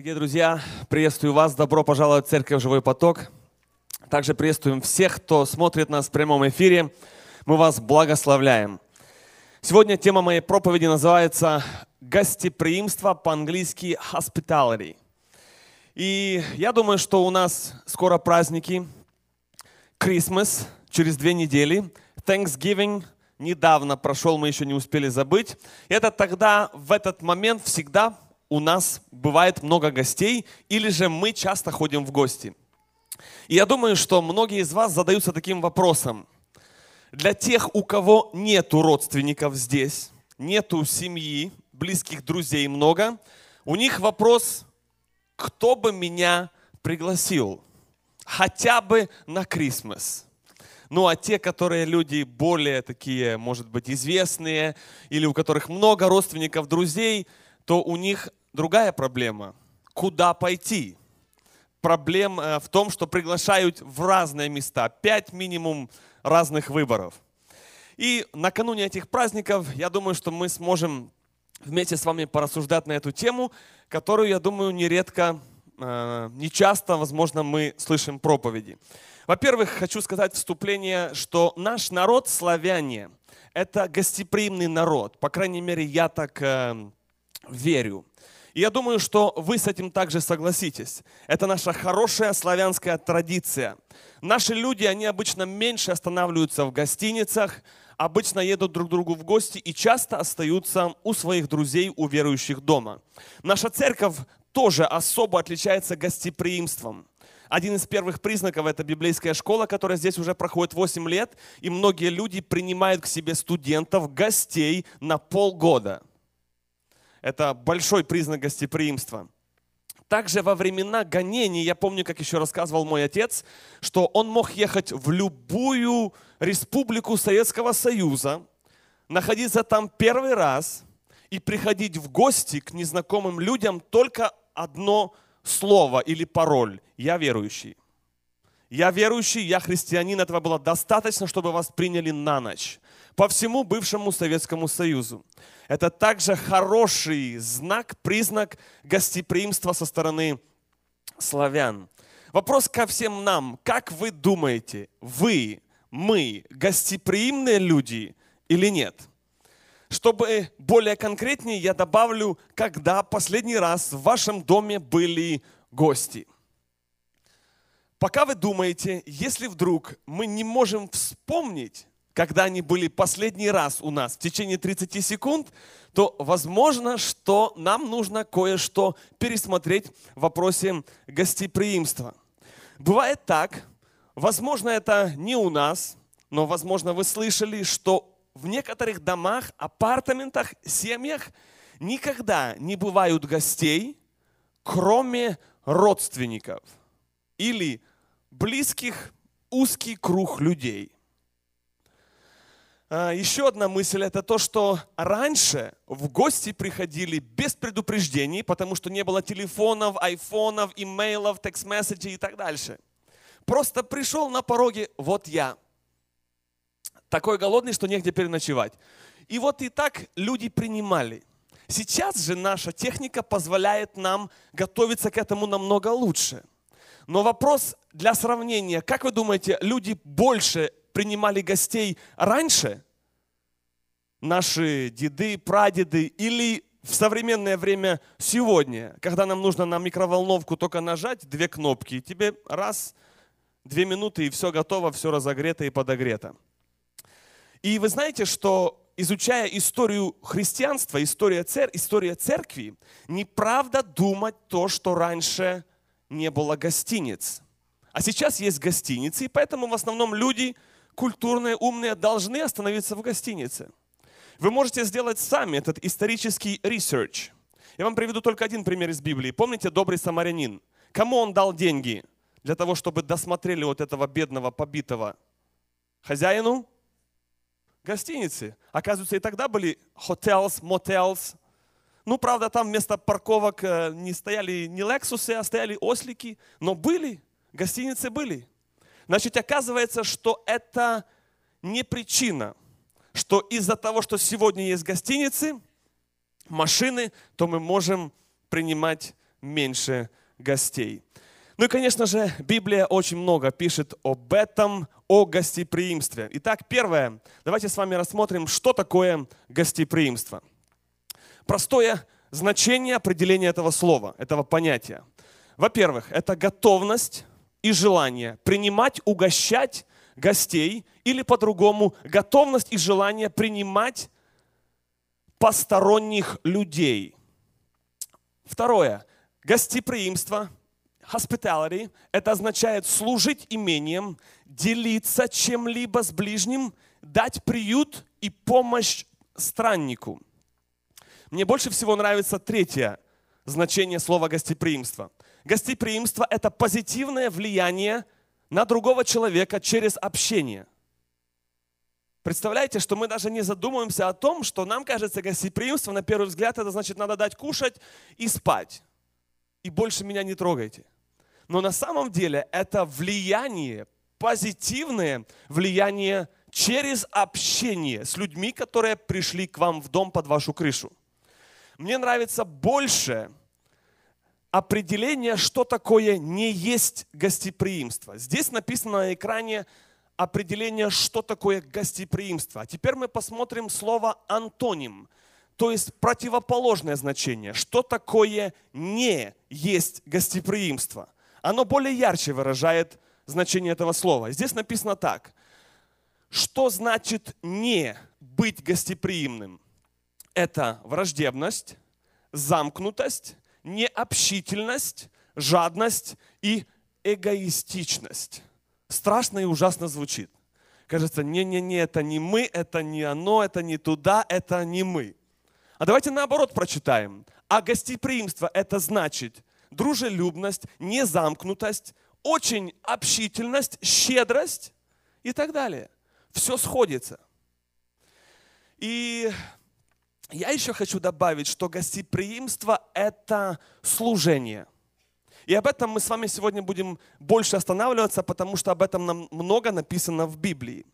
Дорогие друзья, приветствую вас. Добро пожаловать в Церковь Живой Поток. Также приветствуем всех, кто смотрит нас в прямом эфире. Мы вас благословляем. Сегодня тема моей проповеди называется «Гостеприимство», по-английски «hospitality». И я думаю, что у нас скоро праздники. Christmas через две недели. Thanksgiving недавно прошел, мы еще не успели забыть. Это тогда, в этот момент всегда у нас бывает много гостей, или же мы часто ходим в гости. И я думаю, что многие из вас задаются таким вопросом. Для тех, у кого нету родственников здесь, нету семьи, близких друзей много, у них вопрос, кто бы меня пригласил? Хотя бы на Крисмас. Ну а те, которые люди более такие, может быть, известные, или у которых много родственников, друзей, то у них другая проблема. Куда пойти? Проблема э, в том, что приглашают в разные места. Пять минимум разных выборов. И накануне этих праздников, я думаю, что мы сможем вместе с вами порассуждать на эту тему, которую, я думаю, нередко, э, не часто, возможно, мы слышим проповеди. Во-первых, хочу сказать вступление, что наш народ, славяне, это гостеприимный народ. По крайней мере, я так э, верю. И я думаю, что вы с этим также согласитесь. Это наша хорошая славянская традиция. Наши люди, они обычно меньше останавливаются в гостиницах, обычно едут друг к другу в гости и часто остаются у своих друзей, у верующих дома. Наша церковь тоже особо отличается гостеприимством. Один из первых признаков – это библейская школа, которая здесь уже проходит 8 лет, и многие люди принимают к себе студентов, гостей на полгода – это большой признак гостеприимства. Также во времена гонений, я помню, как еще рассказывал мой отец, что он мог ехать в любую республику Советского Союза, находиться там первый раз и приходить в гости к незнакомым людям только одно слово или пароль «Я верующий». Я верующий, я христианин, этого было достаточно, чтобы вас приняли на ночь по всему бывшему Советскому Союзу. Это также хороший знак, признак гостеприимства со стороны славян. Вопрос ко всем нам. Как вы думаете, вы, мы, гостеприимные люди или нет? Чтобы более конкретнее, я добавлю, когда последний раз в вашем доме были гости. Пока вы думаете, если вдруг мы не можем вспомнить, когда они были последний раз у нас в течение 30 секунд, то возможно, что нам нужно кое-что пересмотреть в вопросе гостеприимства. Бывает так, возможно, это не у нас, но, возможно, вы слышали, что в некоторых домах, апартаментах, семьях никогда не бывают гостей, кроме родственников или близких, узкий круг людей – еще одна мысль – это то, что раньше в гости приходили без предупреждений, потому что не было телефонов, айфонов, имейлов, текст-месседжей и так дальше. Просто пришел на пороге, вот я. Такой голодный, что негде переночевать. И вот и так люди принимали. Сейчас же наша техника позволяет нам готовиться к этому намного лучше. Но вопрос для сравнения, как вы думаете, люди больше принимали гостей раньше, наши деды, прадеды, или в современное время сегодня, когда нам нужно на микроволновку только нажать две кнопки, и тебе раз, две минуты, и все готово, все разогрето и подогрето. И вы знаете, что изучая историю христианства, история, цер... история церкви, неправда думать то, что раньше не было гостиниц. А сейчас есть гостиницы, и поэтому в основном люди – культурные, умные должны остановиться в гостинице. Вы можете сделать сами этот исторический research. Я вам приведу только один пример из Библии. Помните добрый самарянин? Кому он дал деньги для того, чтобы досмотрели вот этого бедного, побитого? Хозяину? Гостиницы. Оказывается, и тогда были hotels, motels. Ну, правда, там вместо парковок э, не стояли не лексусы, а стояли ослики. Но были, гостиницы были. Значит, оказывается, что это не причина, что из-за того, что сегодня есть гостиницы, машины, то мы можем принимать меньше гостей. Ну и, конечно же, Библия очень много пишет об этом, о гостеприимстве. Итак, первое, давайте с вами рассмотрим, что такое гостеприимство. Простое значение определения этого слова, этого понятия. Во-первых, это готовность и желание принимать, угощать гостей, или по-другому, готовность и желание принимать посторонних людей. Второе, гостеприимство – hospitality, это означает служить имением, делиться чем-либо с ближним, дать приют и помощь страннику. Мне больше всего нравится третье значение слова гостеприимство. Гостеприимство – это позитивное влияние на другого человека через общение. Представляете, что мы даже не задумываемся о том, что нам кажется гостеприимство, на первый взгляд, это значит, надо дать кушать и спать. И больше меня не трогайте. Но на самом деле это влияние, позитивное влияние через общение с людьми, которые пришли к вам в дом под вашу крышу. Мне нравится больше определение, что такое не есть гостеприимство. Здесь написано на экране определение, что такое гостеприимство. А теперь мы посмотрим слово антоним, то есть противоположное значение. Что такое не есть гостеприимство? оно более ярче выражает значение этого слова. Здесь написано так. Что значит не быть гостеприимным? Это враждебность, замкнутость, необщительность, жадность и эгоистичность. Страшно и ужасно звучит. Кажется, не-не-не, это не мы, это не оно, это не туда, это не мы. А давайте наоборот прочитаем. А гостеприимство это значит дружелюбность, незамкнутость, очень общительность, щедрость и так далее. Все сходится. И я еще хочу добавить, что гостеприимство – это служение. И об этом мы с вами сегодня будем больше останавливаться, потому что об этом нам много написано в Библии.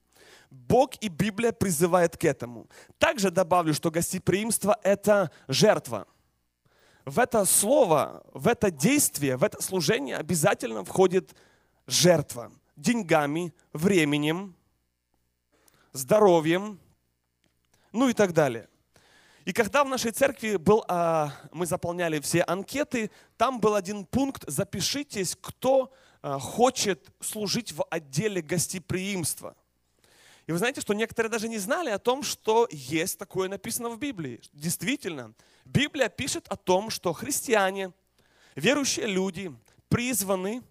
Бог и Библия призывают к этому. Также добавлю, что гостеприимство – это жертва – в это слово, в это действие, в это служение обязательно входит жертва деньгами, временем, здоровьем, ну и так далее. И когда в нашей церкви был, а, мы заполняли все анкеты, там был один пункт «Запишитесь, кто а, хочет служить в отделе гостеприимства». И вы знаете, что некоторые даже не знали о том, что есть такое написано в Библии. Действительно, Библия пишет о том, что христиане, верующие люди призваны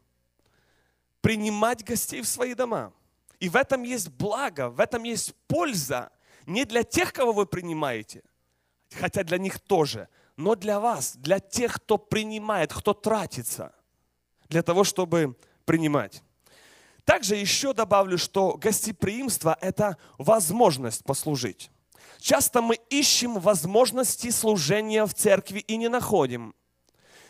принимать гостей в свои дома. И в этом есть благо, в этом есть польза не для тех, кого вы принимаете, хотя для них тоже, но для вас, для тех, кто принимает, кто тратится, для того, чтобы принимать. Также еще добавлю, что гостеприимство – это возможность послужить. Часто мы ищем возможности служения в церкви и не находим.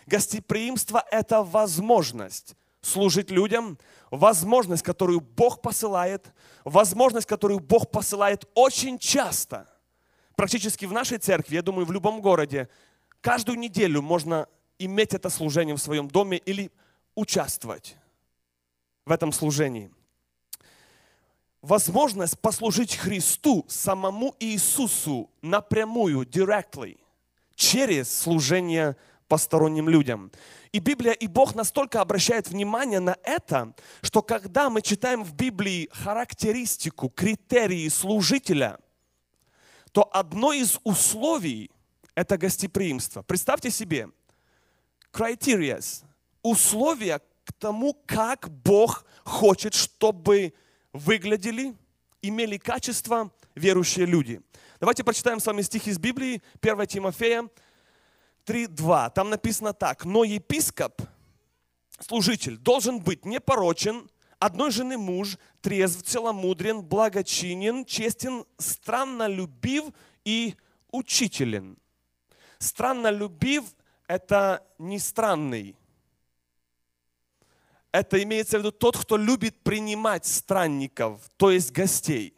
Гостеприимство – это возможность служить людям, возможность, которую Бог посылает, возможность, которую Бог посылает очень часто. Практически в нашей церкви, я думаю, в любом городе, каждую неделю можно иметь это служение в своем доме или участвовать в этом служении. Возможность послужить Христу, самому Иисусу напрямую, directly, через служение посторонним людям. И Библия и Бог настолько обращает внимание на это, что когда мы читаем в Библии характеристику, критерии служителя, то одно из условий – это гостеприимство. Представьте себе, criteria, условия к тому, как Бог хочет, чтобы выглядели, имели качество верующие люди. Давайте прочитаем с вами стих из Библии, 1 Тимофея 3.2. Там написано так. «Но епископ, служитель, должен быть непорочен, одной жены муж, трезв, целомудрен, благочинен, честен, странно любив и учителен». Странно любив – это не странный, это имеется в виду тот, кто любит принимать странников, то есть гостей.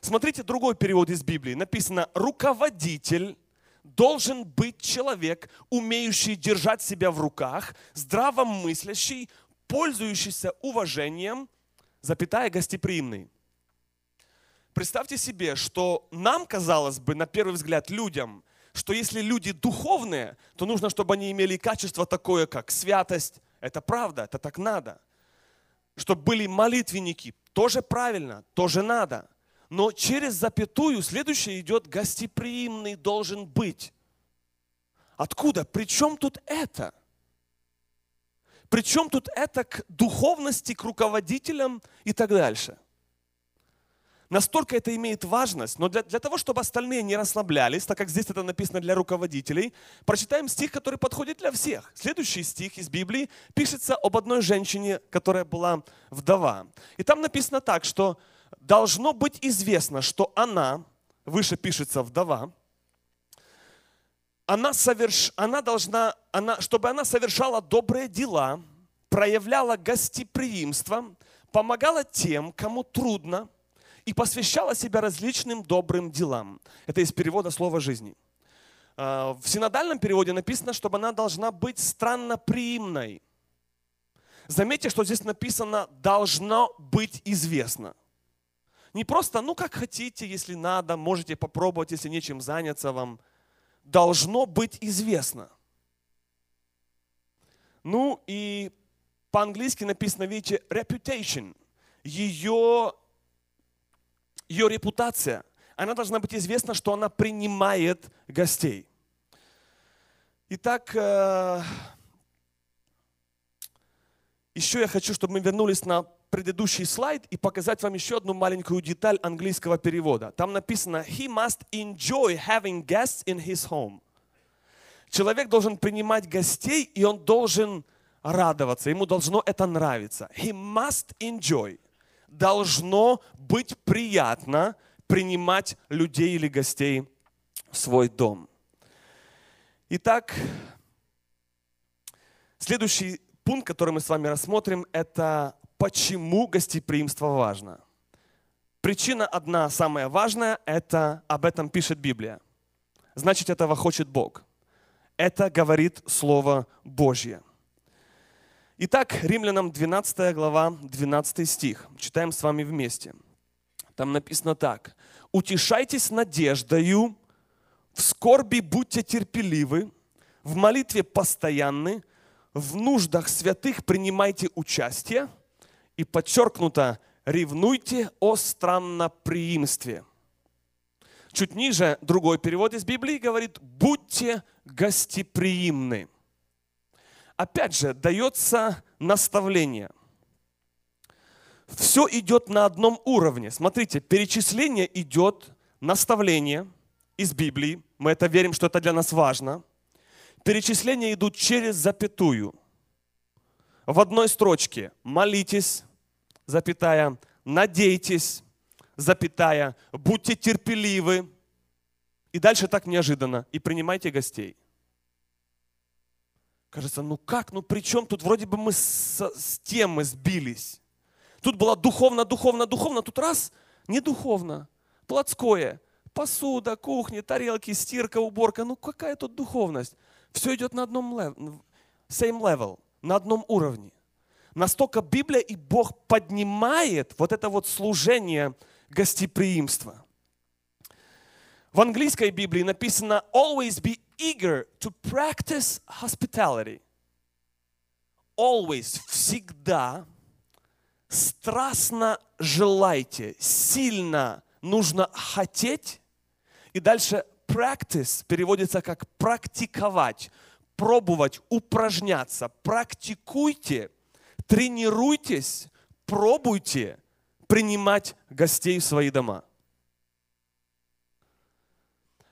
Смотрите другой перевод из Библии. Написано, руководитель должен быть человек, умеющий держать себя в руках, здравомыслящий, пользующийся уважением, запятая гостеприимный. Представьте себе, что нам казалось бы, на первый взгляд, людям, что если люди духовные, то нужно, чтобы они имели качество такое, как святость. Это правда, это так надо. Чтобы были молитвенники, тоже правильно, тоже надо. Но через запятую следующее идет гостеприимный должен быть. Откуда? Причем тут это? Причем тут это к духовности, к руководителям и так дальше? Настолько это имеет важность, но для, для того, чтобы остальные не расслаблялись, так как здесь это написано для руководителей, прочитаем стих, который подходит для всех. Следующий стих из Библии пишется об одной женщине, которая была вдова. И там написано так, что должно быть известно, что она, выше пишется вдова, она, соверш, она должна, она, чтобы она совершала добрые дела, проявляла гостеприимство, помогала тем, кому трудно, и посвящала себя различным добрым делам. Это из перевода слова жизни. А, в синодальном переводе написано, чтобы она должна быть странноприимной. Заметьте, что здесь написано «должно быть известно». Не просто, ну как хотите, если надо, можете попробовать, если нечем заняться вам. Должно быть известно. Ну и по-английски написано, видите, reputation. Ее ее репутация, она должна быть известна, что она принимает гостей. Итак, э, еще я хочу, чтобы мы вернулись на предыдущий слайд и показать вам еще одну маленькую деталь английского перевода. Там написано «He must enjoy having guests in his home». Человек должен принимать гостей, и он должен радоваться, ему должно это нравиться. He must enjoy должно быть приятно принимать людей или гостей в свой дом. Итак, следующий пункт, который мы с вами рассмотрим, это почему гостеприимство важно. Причина одна, самая важная, это об этом пишет Библия. Значит, этого хочет Бог. Это говорит Слово Божье. Итак, Римлянам 12 глава, 12 стих. Читаем с вами вместе. Там написано так. «Утешайтесь надеждою, в скорби будьте терпеливы, в молитве постоянны, в нуждах святых принимайте участие» и подчеркнуто «ревнуйте о странноприимстве». Чуть ниже другой перевод из Библии говорит «будьте гостеприимны» опять же, дается наставление. Все идет на одном уровне. Смотрите, перечисление идет, наставление из Библии. Мы это верим, что это для нас важно. Перечисления идут через запятую. В одной строчке молитесь, запятая, надейтесь, запятая, будьте терпеливы. И дальше так неожиданно. И принимайте гостей. Кажется, ну как, ну при чем тут вроде бы мы с, с темы сбились. Тут было духовно, духовно, духовно, тут раз, не духовно, плотское. Посуда, кухня, тарелки, стирка, уборка. Ну какая тут духовность? Все идет на одном level, same level, на одном уровне. Настолько Библия и Бог поднимает вот это вот служение гостеприимства. В английской Библии написано always be eager to practice hospitality. Always, всегда, страстно желайте, сильно нужно хотеть. И дальше practice переводится как практиковать, пробовать, упражняться. Практикуйте, тренируйтесь, пробуйте принимать гостей в свои дома.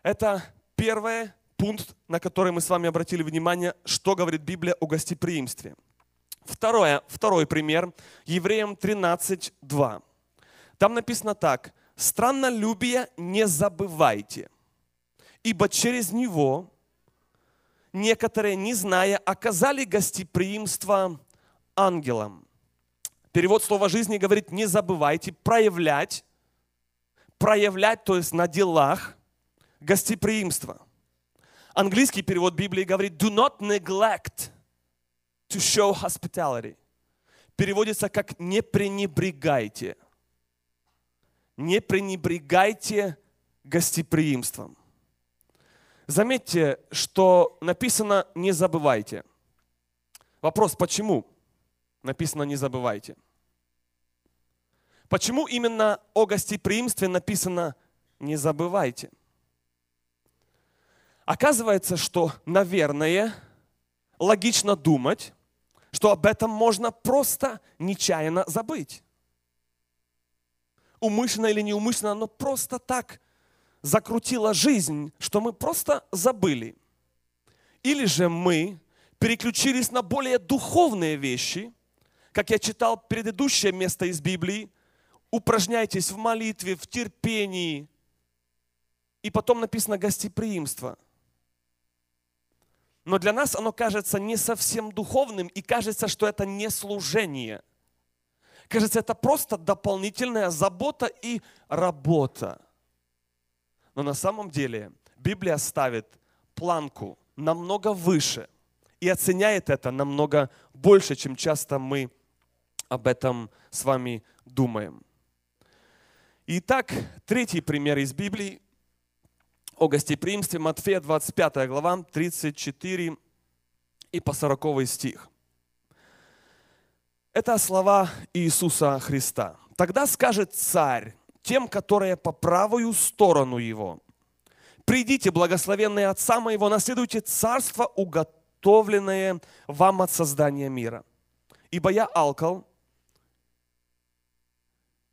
Это первое пункт, на который мы с вами обратили внимание, что говорит Библия о гостеприимстве. Второе, второй пример, Евреям 13.2. Там написано так. «Страннолюбие не забывайте, ибо через него некоторые, не зная, оказали гостеприимство ангелам». Перевод слова жизни говорит, не забывайте проявлять, проявлять, то есть на делах, гостеприимство – Английский перевод Библии говорит «do not neglect to show hospitality». Переводится как «не пренебрегайте». Не пренебрегайте гостеприимством. Заметьте, что написано «не забывайте». Вопрос, почему написано «не забывайте»? Почему именно о гостеприимстве написано «не забывайте»? Оказывается, что, наверное, логично думать, что об этом можно просто нечаянно забыть. Умышленно или неумышленно, но просто так закрутила жизнь, что мы просто забыли. Или же мы переключились на более духовные вещи, как я читал предыдущее место из Библии, упражняйтесь в молитве, в терпении. И потом написано гостеприимство. Но для нас оно кажется не совсем духовным и кажется, что это не служение. Кажется, это просто дополнительная забота и работа. Но на самом деле Библия ставит планку намного выше и оценяет это намного больше, чем часто мы об этом с вами думаем. Итак, третий пример из Библии о гостеприимстве Матфея 25 глава 34 и по 40 стих. Это слова Иисуса Христа. Тогда скажет царь тем, которые по правую сторону его. Придите, благословенные Отца моего, наследуйте царство, уготовленное вам от создания мира. Ибо я алкал,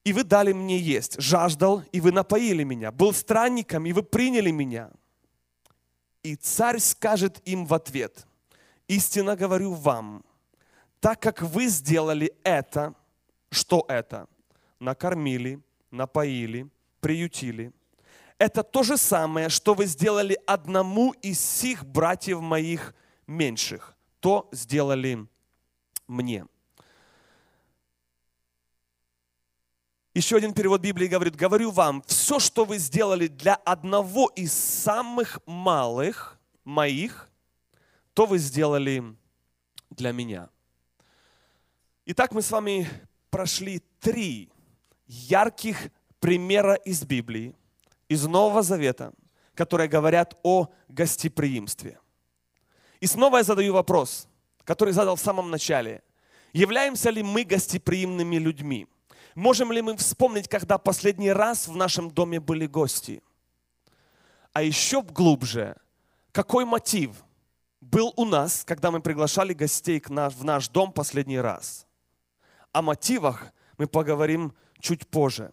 и вы дали мне есть, жаждал, и вы напоили меня, был странником, и вы приняли меня. И царь скажет им в ответ, истинно говорю вам, так как вы сделали это, что это? Накормили, напоили, приютили. Это то же самое, что вы сделали одному из сих братьев моих меньших. То сделали мне. Еще один перевод Библии говорит, говорю вам, все, что вы сделали для одного из самых малых моих, то вы сделали для меня. Итак, мы с вами прошли три ярких примера из Библии, из Нового Завета, которые говорят о гостеприимстве. И снова я задаю вопрос, который задал в самом начале. Являемся ли мы гостеприимными людьми? Можем ли мы вспомнить, когда последний раз в нашем доме были гости? А еще глубже, какой мотив был у нас, когда мы приглашали гостей в наш дом последний раз? О мотивах мы поговорим чуть позже.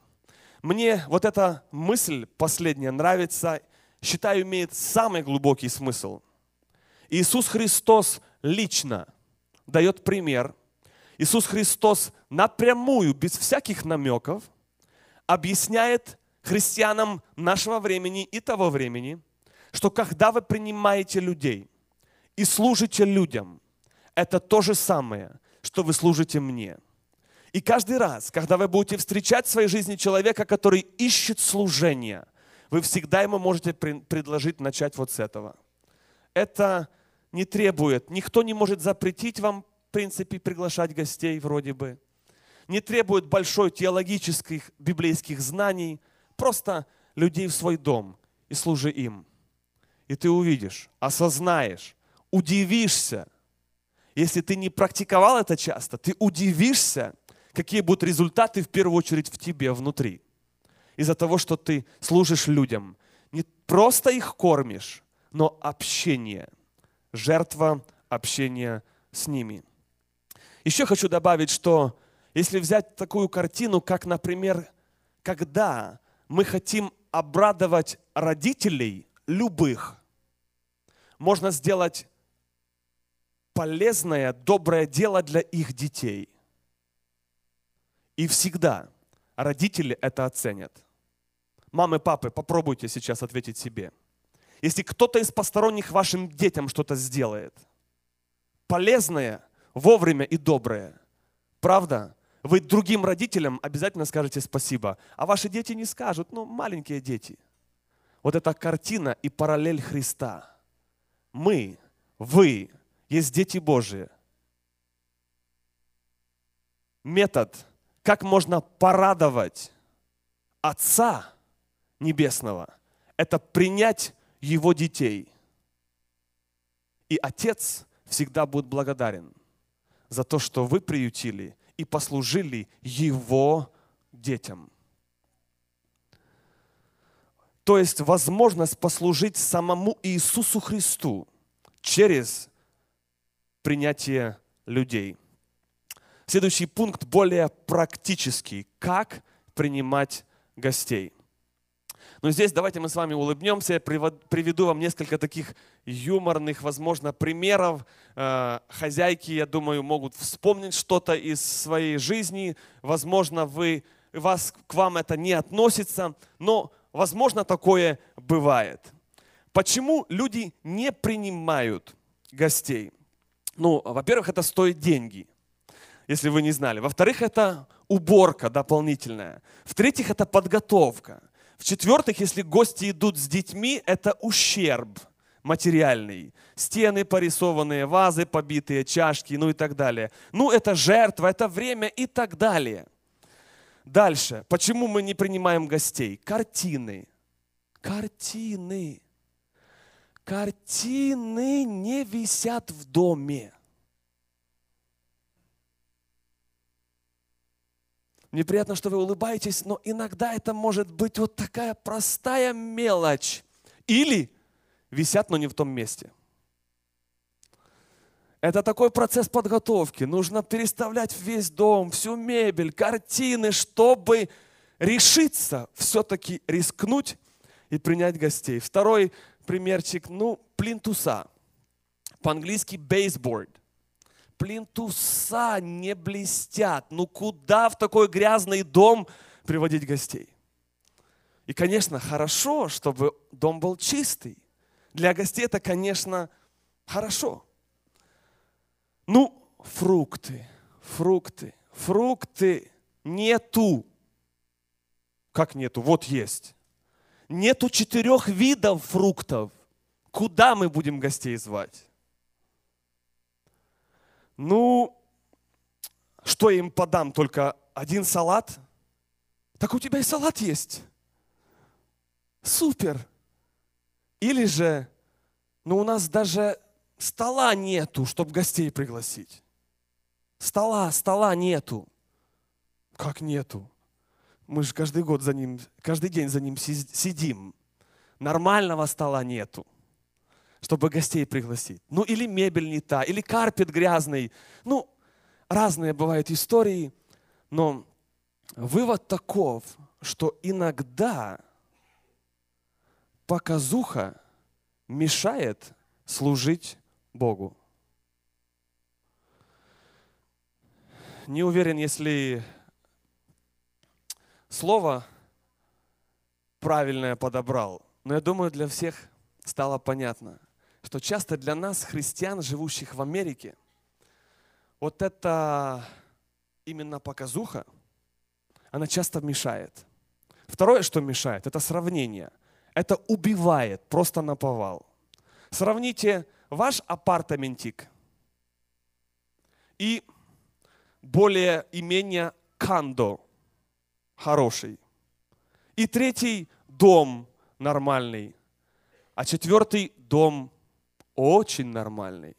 Мне вот эта мысль последняя нравится, считаю, имеет самый глубокий смысл. Иисус Христос лично дает пример. Иисус Христос напрямую, без всяких намеков, объясняет христианам нашего времени и того времени, что когда вы принимаете людей и служите людям, это то же самое, что вы служите мне – и каждый раз, когда вы будете встречать в своей жизни человека, который ищет служение, вы всегда ему можете предложить начать вот с этого. Это не требует, никто не может запретить вам, принципе, приглашать гостей вроде бы. Не требует большой теологических, библейских знаний. Просто людей в свой дом и служи им. И ты увидишь, осознаешь, удивишься. Если ты не практиковал это часто, ты удивишься, какие будут результаты в первую очередь в тебе внутри. Из-за того, что ты служишь людям. Не просто их кормишь, но общение. Жертва общения с ними. Еще хочу добавить, что если взять такую картину, как, например, когда мы хотим обрадовать родителей любых, можно сделать полезное, доброе дело для их детей. И всегда родители это оценят. Мамы, папы, попробуйте сейчас ответить себе. Если кто-то из посторонних вашим детям что-то сделает, полезное, вовремя и доброе, правда, вы другим родителям обязательно скажете спасибо, а ваши дети не скажут, ну, маленькие дети. Вот эта картина и параллель Христа. мы, вы, есть дети Божии. Метод, как можно порадовать Отца Небесного, это принять Его детей. И Отец всегда будет благодарен за то, что вы приютили и послужили Его детям. То есть возможность послужить самому Иисусу Христу через принятие людей. Следующий пункт более практический. Как принимать гостей? Но здесь давайте мы с вами улыбнемся. Приведу вам несколько таких юморных, возможно, примеров. Э, хозяйки, я думаю, могут вспомнить что-то из своей жизни. Возможно, вы, вас, к вам это не относится, но, возможно, такое бывает. Почему люди не принимают гостей? Ну, во-первых, это стоит деньги, если вы не знали. Во-вторых, это уборка дополнительная. В-третьих, это подготовка. В-четвертых, если гости идут с детьми, это ущерб материальный. Стены порисованные, вазы побитые, чашки, ну и так далее. Ну, это жертва, это время и так далее. Дальше. Почему мы не принимаем гостей? Картины. Картины. Картины не висят в доме. Мне приятно, что вы улыбаетесь, но иногда это может быть вот такая простая мелочь. Или висят, но не в том месте. Это такой процесс подготовки. Нужно переставлять весь дом, всю мебель, картины, чтобы решиться все-таки рискнуть и принять гостей. Второй примерчик, ну, плинтуса. По-английски baseboard плинтуса не блестят. Ну куда в такой грязный дом приводить гостей? И, конечно, хорошо, чтобы дом был чистый. Для гостей это, конечно, хорошо. Ну, фрукты, фрукты, фрукты нету. Как нету? Вот есть. Нету четырех видов фруктов. Куда мы будем гостей звать? Ну, что я им подам, только один салат? Так у тебя и салат есть. Супер. Или же, ну у нас даже стола нету, чтобы гостей пригласить. Стола, стола нету. Как нету? Мы же каждый год за ним, каждый день за ним сидим. Нормального стола нету чтобы гостей пригласить. Ну или мебель не та, или карпет грязный. Ну, разные бывают истории, но вывод таков, что иногда показуха мешает служить Богу. Не уверен, если слово правильное подобрал, но я думаю, для всех стало понятно – что часто для нас, христиан, живущих в Америке, вот эта именно показуха, она часто мешает. Второе, что мешает, это сравнение. Это убивает просто на повал. Сравните ваш апартаментик и более имение кандо хороший. И третий дом нормальный. А четвертый дом очень нормальный.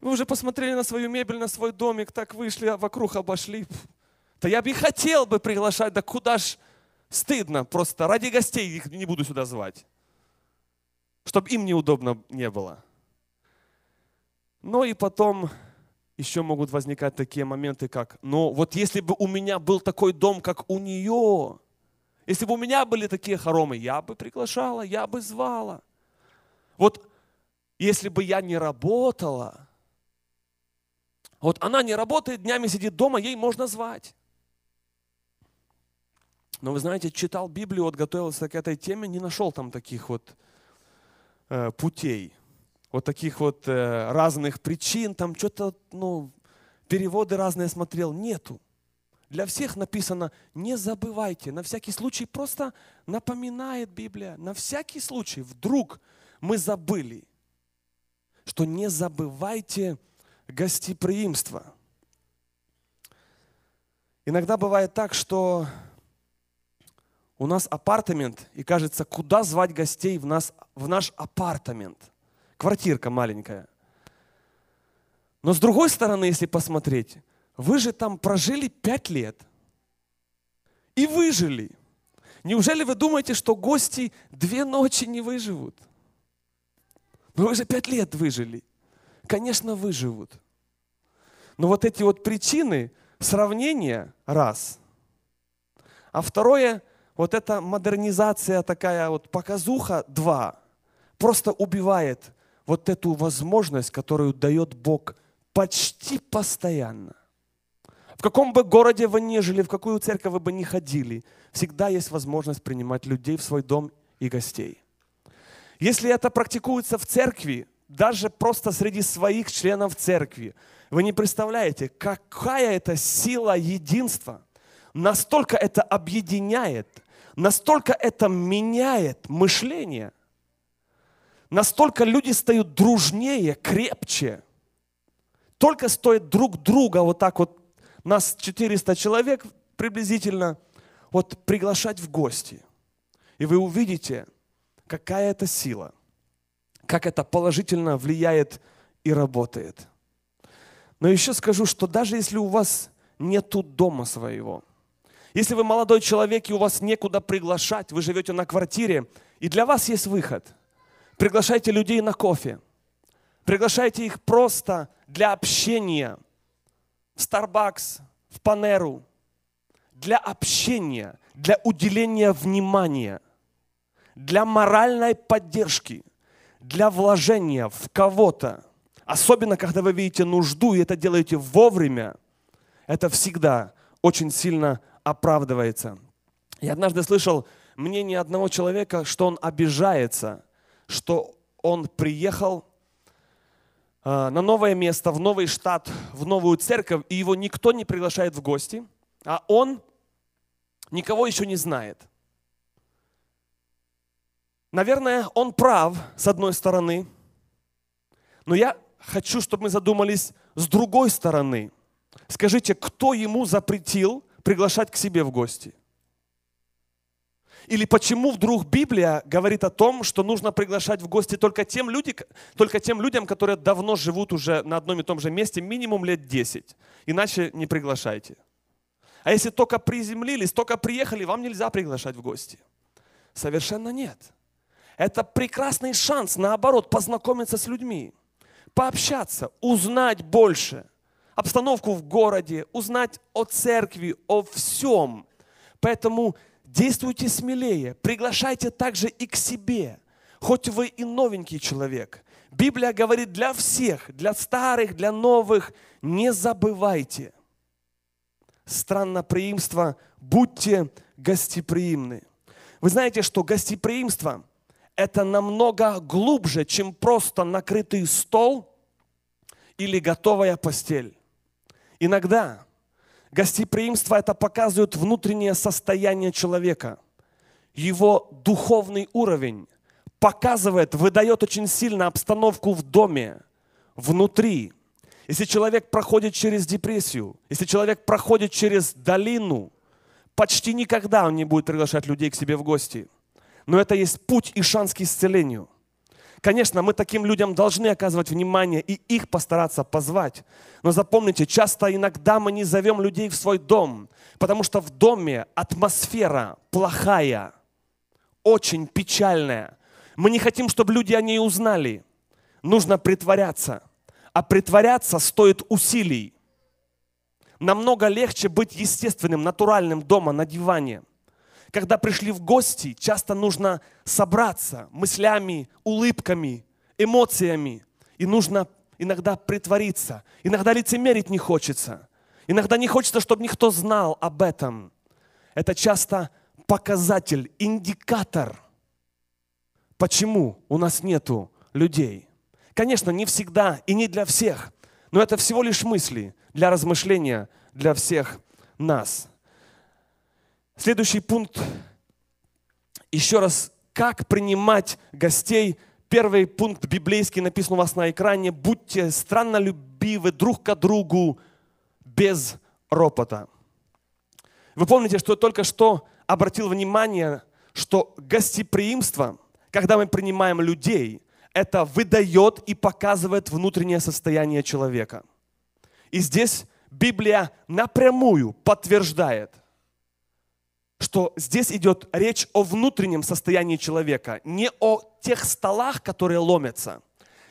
Вы уже посмотрели на свою мебель, на свой домик, так вышли, а вокруг обошли. Да я бы и хотел бы приглашать, да куда ж стыдно, просто ради гостей их не буду сюда звать. Чтобы им неудобно не было. Но и потом еще могут возникать такие моменты, как, ну вот если бы у меня был такой дом, как у нее, если бы у меня были такие хоромы, я бы приглашала, я бы звала. Вот если бы я не работала, вот она не работает, днями сидит дома, ей можно звать. Но вы знаете, читал Библию, вот готовился к этой теме, не нашел там таких вот э, путей, вот таких вот э, разных причин, там что-то, ну, переводы разные смотрел, нету. Для всех написано, не забывайте, на всякий случай просто напоминает Библия, на всякий случай, вдруг мы забыли – что не забывайте гостеприимство. Иногда бывает так, что у нас апартамент, и кажется, куда звать гостей в, нас, в наш апартамент? Квартирка маленькая. Но с другой стороны, если посмотреть, вы же там прожили пять лет и выжили. Неужели вы думаете, что гости две ночи не выживут? Вы же пять лет выжили. Конечно, выживут. Но вот эти вот причины сравнения раз. А второе, вот эта модернизация такая вот показуха два. Просто убивает вот эту возможность, которую дает Бог почти постоянно. В каком бы городе вы ни жили, в какую церковь вы бы ни ходили, всегда есть возможность принимать людей в свой дом и гостей. Если это практикуется в церкви, даже просто среди своих членов церкви, вы не представляете, какая это сила единства. Настолько это объединяет, настолько это меняет мышление. Настолько люди стают дружнее, крепче – только стоит друг друга вот так вот, нас 400 человек приблизительно, вот приглашать в гости. И вы увидите, какая это сила, как это положительно влияет и работает. Но еще скажу, что даже если у вас нету дома своего, если вы молодой человек и у вас некуда приглашать, вы живете на квартире, и для вас есть выход, приглашайте людей на кофе – Приглашайте их просто для общения. В Starbucks, в Панеру, для общения, для уделения внимания, для моральной поддержки, для вложения в кого-то. Особенно, когда вы видите нужду и это делаете вовремя, это всегда очень сильно оправдывается. Я однажды слышал мнение одного человека, что он обижается, что он приехал а, на новое место, в новый штат, в новую церковь, и его никто не приглашает в гости, а он никого еще не знает. Наверное, он прав, с одной стороны, но я хочу, чтобы мы задумались с другой стороны. Скажите, кто ему запретил приглашать к себе в гости? Или почему вдруг Библия говорит о том, что нужно приглашать в гости только тем, люди, только тем людям, которые давно живут уже на одном и том же месте, минимум лет 10. Иначе не приглашайте. А если только приземлились, только приехали, вам нельзя приглашать в гости. Совершенно нет. Это прекрасный шанс, наоборот, познакомиться с людьми, пообщаться, узнать больше, обстановку в городе, узнать о церкви, о всем. Поэтому Действуйте смелее, приглашайте также и к себе, хоть вы и новенький человек. Библия говорит для всех, для старых, для новых, не забывайте. Странноприимство, будьте гостеприимны. Вы знаете, что гостеприимство – это намного глубже, чем просто накрытый стол или готовая постель. Иногда Гостеприимство это показывает внутреннее состояние человека, его духовный уровень, показывает, выдает очень сильно обстановку в доме, внутри. Если человек проходит через депрессию, если человек проходит через долину, почти никогда он не будет приглашать людей к себе в гости. Но это есть путь и шанс к исцелению. Конечно, мы таким людям должны оказывать внимание и их постараться позвать. Но запомните, часто иногда мы не зовем людей в свой дом, потому что в доме атмосфера плохая, очень печальная. Мы не хотим, чтобы люди о ней узнали. Нужно притворяться. А притворяться стоит усилий. Намного легче быть естественным, натуральным дома на диване – когда пришли в гости, часто нужно собраться мыслями, улыбками, эмоциями. И нужно иногда притвориться. Иногда лицемерить не хочется. Иногда не хочется, чтобы никто знал об этом. Это часто показатель, индикатор, почему у нас нету людей. Конечно, не всегда и не для всех, но это всего лишь мысли для размышления для всех нас. Следующий пункт. Еще раз, как принимать гостей Первый пункт библейский написан у вас на экране. Будьте страннолюбивы друг к другу без ропота. Вы помните, что я только что обратил внимание, что гостеприимство, когда мы принимаем людей, это выдает и показывает внутреннее состояние человека. И здесь Библия напрямую подтверждает, что здесь идет речь о внутреннем состоянии человека, не о тех столах, которые ломятся,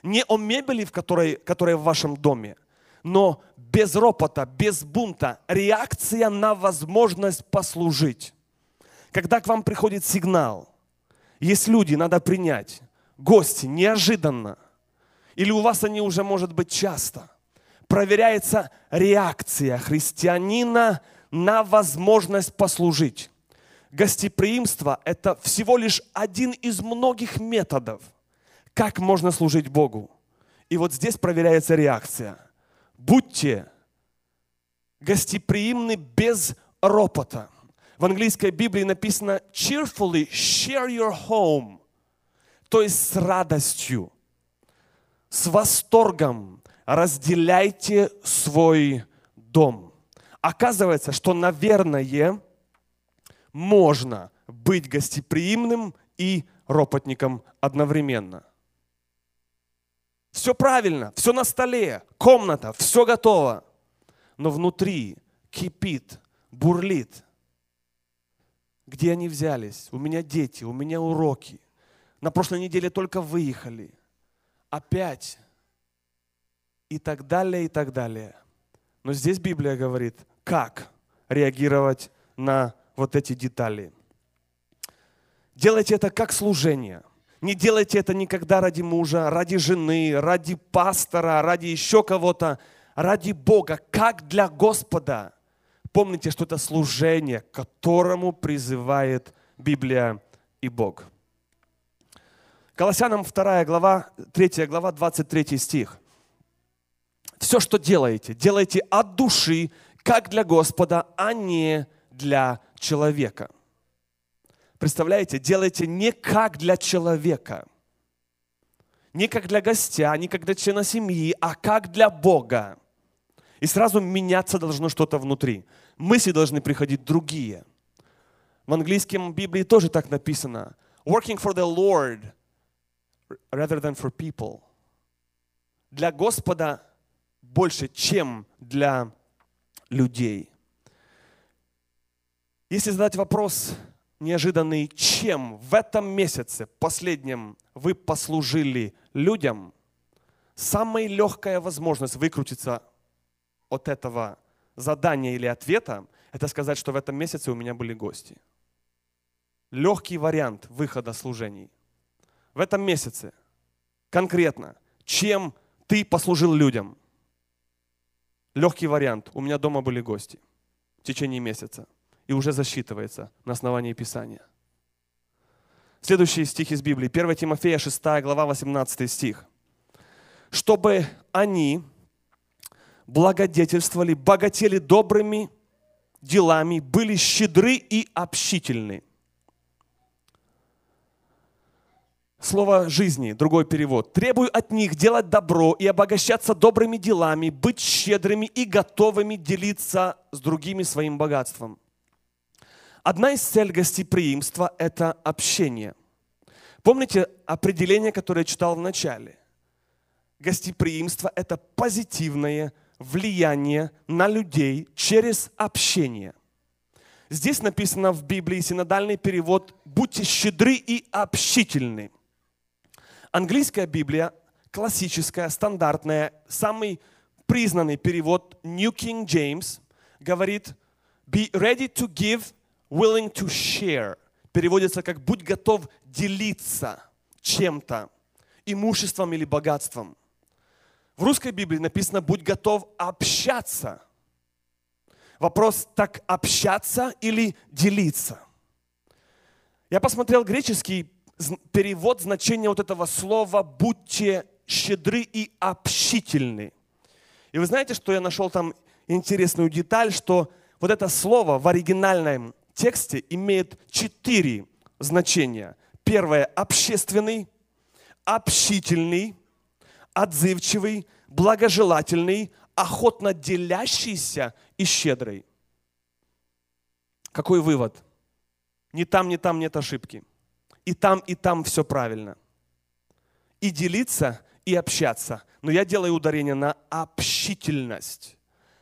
не о мебели, в которой, которая в вашем доме, но без ропота, без бунта, реакция на возможность послужить. Когда к вам приходит сигнал, есть люди, надо принять, гости, неожиданно, или у вас они уже, может быть, часто, проверяется реакция христианина на возможность послужить. Гостеприимство – это всего лишь один из многих методов, как можно служить Богу. И вот здесь проверяется реакция. Будьте гостеприимны без ропота. В английской Библии написано cheerfully share your home, то есть с радостью, с восторгом разделяйте свой дом. Оказывается, что, наверное, можно быть гостеприимным и ропотником одновременно. Все правильно, все на столе, комната, все готово. Но внутри кипит, бурлит. Где они взялись? У меня дети, у меня уроки. На прошлой неделе только выехали. Опять. И так далее, и так далее. Но здесь Библия говорит, как реагировать на вот эти детали. Делайте это как служение. Не делайте это никогда ради мужа, ради жены, ради пастора, ради еще кого-то, ради Бога, как для Господа. Помните, что это служение, к которому призывает Библия и Бог. Колоссянам 2 глава, 3 глава, 23 стих. Все, что делаете, делайте от души, как для Господа, а не для человека. Представляете, делайте не как для человека, не как для гостя, не как для члена семьи, а как для Бога. И сразу меняться должно что-то внутри. Мысли должны приходить другие. В английском Библии тоже так написано. Working for the Lord rather than for people. Для Господа больше, чем для людей. Если задать вопрос неожиданный, чем в этом месяце, последнем, вы послужили людям, самая легкая возможность выкрутиться от этого задания или ответа, это сказать, что в этом месяце у меня были гости. Легкий вариант выхода служений. В этом месяце конкретно, чем ты послужил людям? Легкий вариант. У меня дома были гости в течение месяца и уже засчитывается на основании Писания. Следующий стих из Библии, 1 Тимофея 6 глава 18 стих. «Чтобы они благодетельствовали, богатели добрыми делами, были щедры и общительны». Слово «жизни», другой перевод. «Требую от них делать добро и обогащаться добрыми делами, быть щедрыми и готовыми делиться с другими своим богатством». Одна из целей гостеприимства – это общение. Помните определение, которое я читал в начале? Гостеприимство – это позитивное влияние на людей через общение. Здесь написано в Библии синодальный перевод «Будьте щедры и общительны». Английская Библия, классическая, стандартная, самый признанный перевод New King James говорит «Be ready to give willing to share переводится как «будь готов делиться чем-то, имуществом или богатством». В русской Библии написано «будь готов общаться». Вопрос, так общаться или делиться? Я посмотрел греческий перевод значения вот этого слова «будьте щедры и общительны». И вы знаете, что я нашел там интересную деталь, что вот это слово в оригинальном тексте имеет четыре значения. Первое – общественный, общительный, отзывчивый, благожелательный, охотно делящийся и щедрый. Какой вывод? Ни там, ни там нет ошибки. И там, и там все правильно. И делиться, и общаться. Но я делаю ударение на общительность.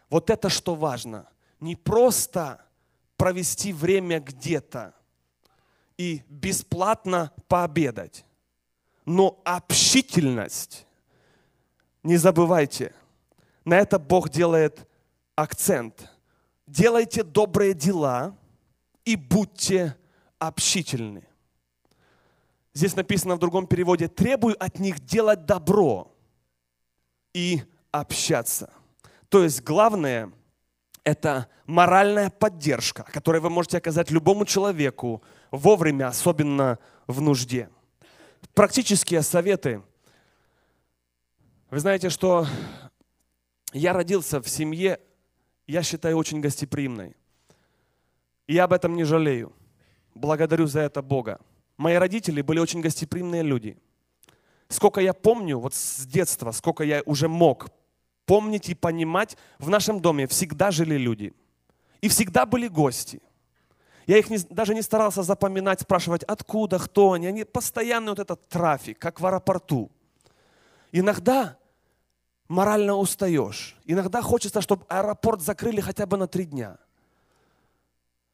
Вот это что важно. Не просто провести время где-то и бесплатно пообедать, но общительность. Не забывайте, на это Бог делает акцент. Делайте добрые дела и будьте общительны. Здесь написано в другом переводе, требую от них делать добро и общаться. То есть главное – это моральная поддержка, которую вы можете оказать любому человеку вовремя, особенно в нужде. Практические советы. Вы знаете, что я родился в семье, я считаю, очень гостеприимной. И я об этом не жалею. Благодарю за это Бога. Мои родители были очень гостеприимные люди. Сколько я помню, вот с детства, сколько я уже мог помнить и понимать, в нашем доме всегда жили люди. И всегда были гости. Я их не, даже не старался запоминать, спрашивать, откуда, кто они. Они постоянно вот этот трафик, как в аэропорту. Иногда морально устаешь. Иногда хочется, чтобы аэропорт закрыли хотя бы на три дня.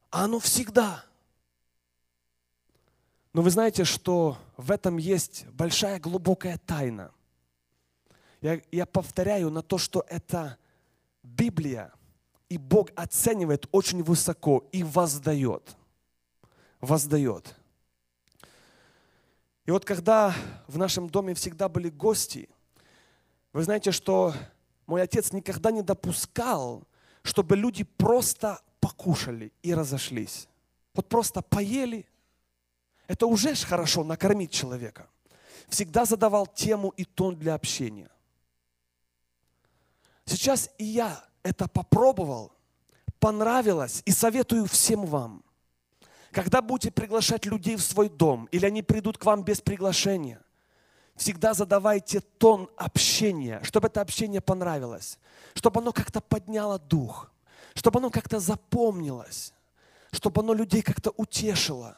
А оно всегда. Но вы знаете, что в этом есть большая глубокая тайна. Я, я повторяю на то, что это Библия, и Бог оценивает очень высоко и воздает. Воздает. И вот когда в нашем доме всегда были гости, вы знаете, что мой отец никогда не допускал, чтобы люди просто покушали и разошлись. Вот просто поели. Это уже ж хорошо, накормить человека. Всегда задавал тему и тон для общения. Сейчас и я это попробовал, понравилось и советую всем вам. Когда будете приглашать людей в свой дом, или они придут к вам без приглашения, всегда задавайте тон общения, чтобы это общение понравилось, чтобы оно как-то подняло дух, чтобы оно как-то запомнилось, чтобы оно людей как-то утешило,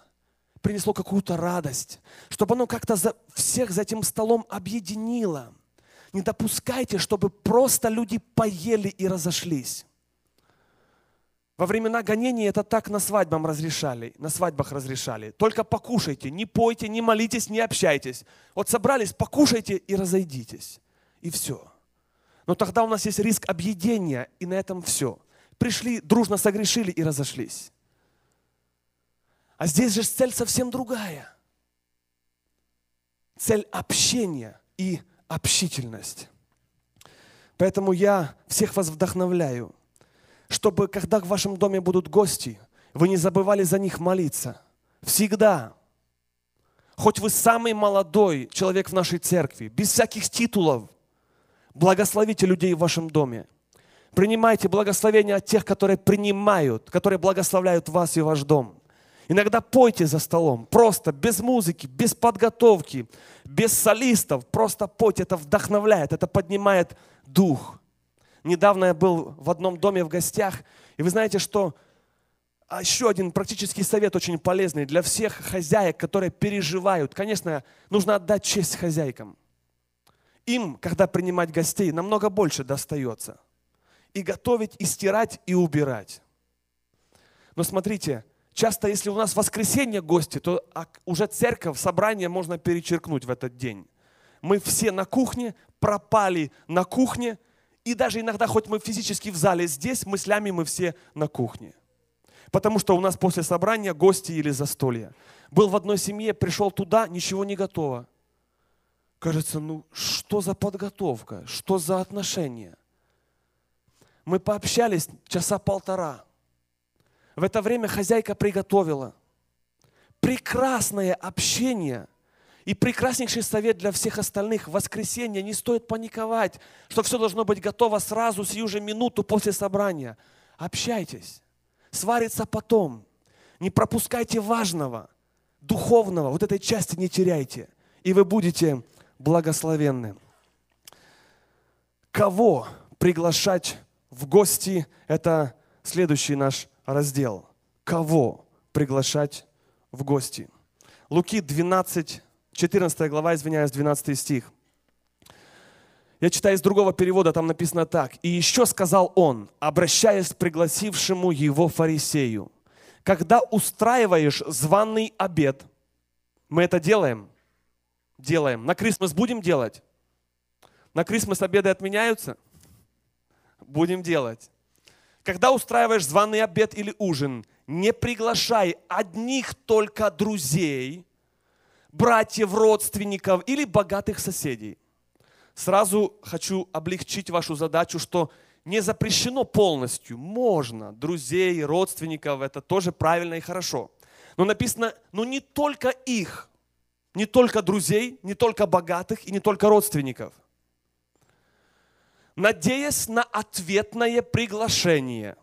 принесло какую-то радость, чтобы оно как-то за, всех за этим столом объединило – не допускайте, чтобы просто люди поели и разошлись. Во времена гонений это так на свадьбам разрешали, на свадьбах разрешали. Только покушайте, не пойте, не молитесь, не общайтесь. Вот собрались, покушайте и разойдитесь. И все. Но тогда у нас есть риск объедения, и на этом все. Пришли, дружно согрешили и разошлись. А здесь же цель совсем другая. Цель общения и общительность. Поэтому я всех вас вдохновляю, чтобы когда в вашем доме будут гости, вы не забывали за них молиться. Всегда. Хоть вы самый молодой человек в нашей церкви, без всяких титулов, благословите людей в вашем доме. Принимайте благословение от тех, которые принимают, которые благословляют вас и ваш дом. Иногда пойте за столом, просто, без музыки, без подготовки, без солистов, просто пойте, это вдохновляет, это поднимает дух. Недавно я был в одном доме в гостях, и вы знаете, что а еще один практический совет очень полезный для всех хозяек, которые переживают. Конечно, нужно отдать честь хозяйкам. Им, когда принимать гостей, намного больше достается. И готовить, и стирать, и убирать. Но смотрите, Часто, если у нас воскресенье гости, то уже церковь, собрание можно перечеркнуть в этот день. Мы все на кухне, пропали на кухне, и даже иногда, хоть мы физически в зале здесь, мыслями мы все на кухне. Потому что у нас после собрания гости или застолья. Был в одной семье, пришел туда, ничего не готово. Кажется, ну что за подготовка, что за отношения? Мы пообщались часа полтора – в это время хозяйка приготовила. Прекрасное общение и прекраснейший совет для всех остальных. В воскресенье не стоит паниковать, что все должно быть готово сразу, сию же минуту после собрания. Общайтесь. Сварится потом. Не пропускайте важного, духовного. Вот этой части не теряйте. И вы будете благословенны. Кого приглашать в гости – это следующий наш раздел. Кого приглашать в гости? Луки 12, 14 глава, извиняюсь, 12 стих. Я читаю из другого перевода, там написано так. «И еще сказал он, обращаясь к пригласившему его фарисею, когда устраиваешь званый обед, мы это делаем? Делаем. На Крисмас будем делать? На Крисмас обеды отменяются? Будем делать. Когда устраиваешь званый обед или ужин, не приглашай одних только друзей, братьев, родственников или богатых соседей. Сразу хочу облегчить вашу задачу, что не запрещено полностью. Можно. Друзей, родственников, это тоже правильно и хорошо. Но написано, но не только их, не только друзей, не только богатых и не только родственников. Надеясь на ответное приглашение,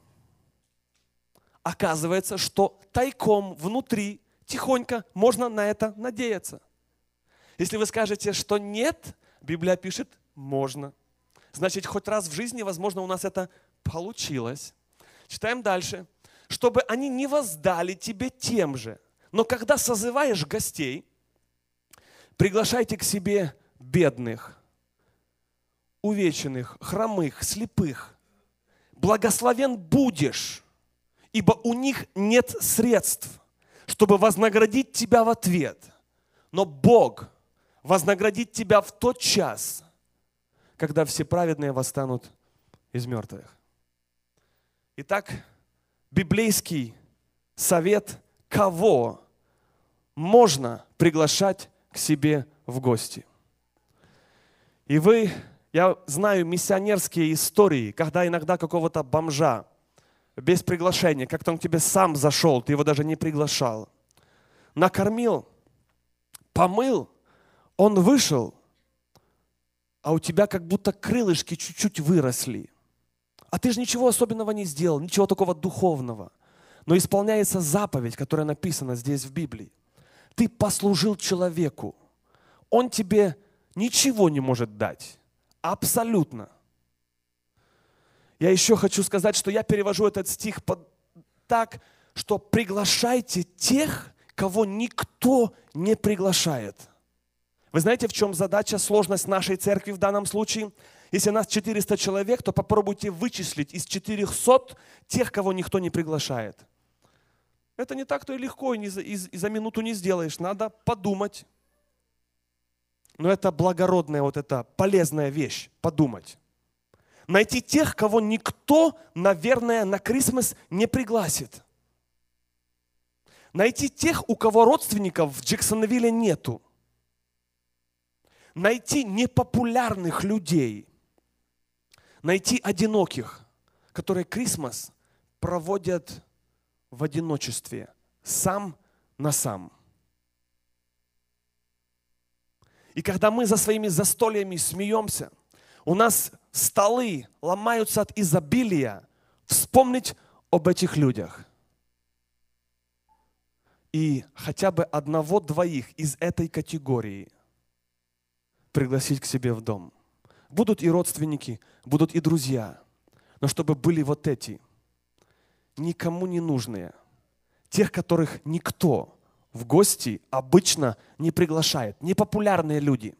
оказывается, что тайком внутри, тихонько можно на это надеяться. Если вы скажете, что нет, Библия пишет, можно. Значит, хоть раз в жизни, возможно, у нас это получилось. Читаем дальше. Чтобы они не воздали тебе тем же. Но когда созываешь гостей, приглашайте к себе бедных, увеченных, хромых, слепых. Благословен будешь, ибо у них нет средств, чтобы вознаградить тебя в ответ. Но Бог вознаградит тебя в тот час, когда все праведные восстанут из мертвых. Итак, библейский совет, кого можно приглашать к себе в гости. И вы, я знаю миссионерские истории, когда иногда какого-то бомжа без приглашения, как-то он к тебе сам зашел, ты его даже не приглашал, накормил, помыл, он вышел, а у тебя как будто крылышки чуть-чуть выросли. А ты же ничего особенного не сделал, ничего такого духовного. Но исполняется заповедь, которая написана здесь в Библии. Ты послужил человеку. Он тебе ничего не может дать. Абсолютно. Я еще хочу сказать, что я перевожу этот стих под, так, что приглашайте тех, кого никто не приглашает. Вы знаете, в чем задача, сложность нашей церкви в данном случае? Если нас 400 человек, то попробуйте вычислить из 400 тех, кого никто не приглашает. Это не так-то и легко, и, за, и, за минуту не сделаешь. Надо подумать. Но это благородная, вот эта полезная вещь, подумать. Найти тех, кого никто, наверное, на Крисмас не пригласит. Найти тех, у кого родственников в Джексонвилле нету найти непопулярных людей, найти одиноких, которые Крисмас проводят в одиночестве, сам на сам. И когда мы за своими застольями смеемся, у нас столы ломаются от изобилия, вспомнить об этих людях. И хотя бы одного-двоих из этой категории пригласить к себе в дом. Будут и родственники, будут и друзья. Но чтобы были вот эти, никому не нужные, тех, которых никто в гости обычно не приглашает, непопулярные люди.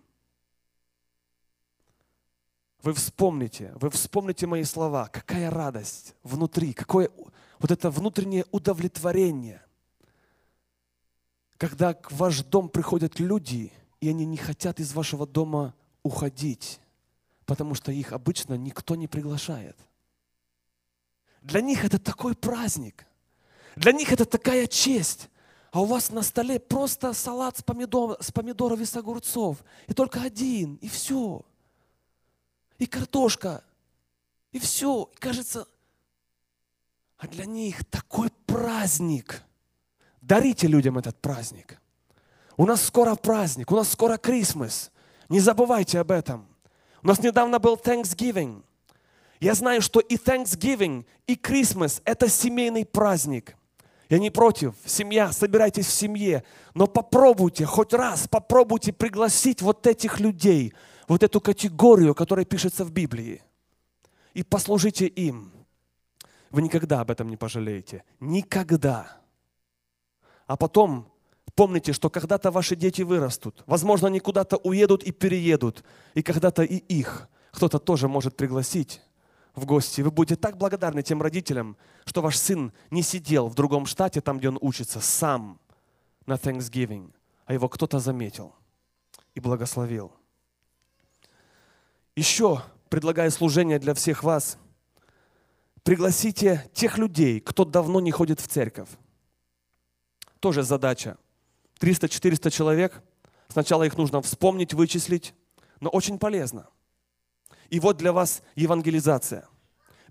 Вы вспомните, вы вспомните мои слова, какая радость внутри, какое вот это внутреннее удовлетворение, когда в ваш дом приходят люди – и они не хотят из вашего дома уходить, потому что их обычно никто не приглашает. Для них это такой праздник. Для них это такая честь. А у вас на столе просто салат с, помидор, с помидоров и с огурцов. И только один, и все. И картошка. И все. И кажется, а для них такой праздник. Дарите людям этот праздник. У нас скоро праздник, у нас скоро Крисмас. Не забывайте об этом. У нас недавно был Thanksgiving. Я знаю, что и Thanksgiving, и Christmas – это семейный праздник. Я не против. Семья, собирайтесь в семье. Но попробуйте, хоть раз попробуйте пригласить вот этих людей, вот эту категорию, которая пишется в Библии. И послужите им. Вы никогда об этом не пожалеете. Никогда. А потом помните, что когда-то ваши дети вырастут. Возможно, они куда-то уедут и переедут. И когда-то и их кто-то тоже может пригласить в гости. Вы будете так благодарны тем родителям, что ваш сын не сидел в другом штате, там, где он учится, сам на Thanksgiving, а его кто-то заметил и благословил. Еще предлагаю служение для всех вас. Пригласите тех людей, кто давно не ходит в церковь. Тоже задача. 300-400 человек. Сначала их нужно вспомнить, вычислить, но очень полезно – и вот для вас евангелизация.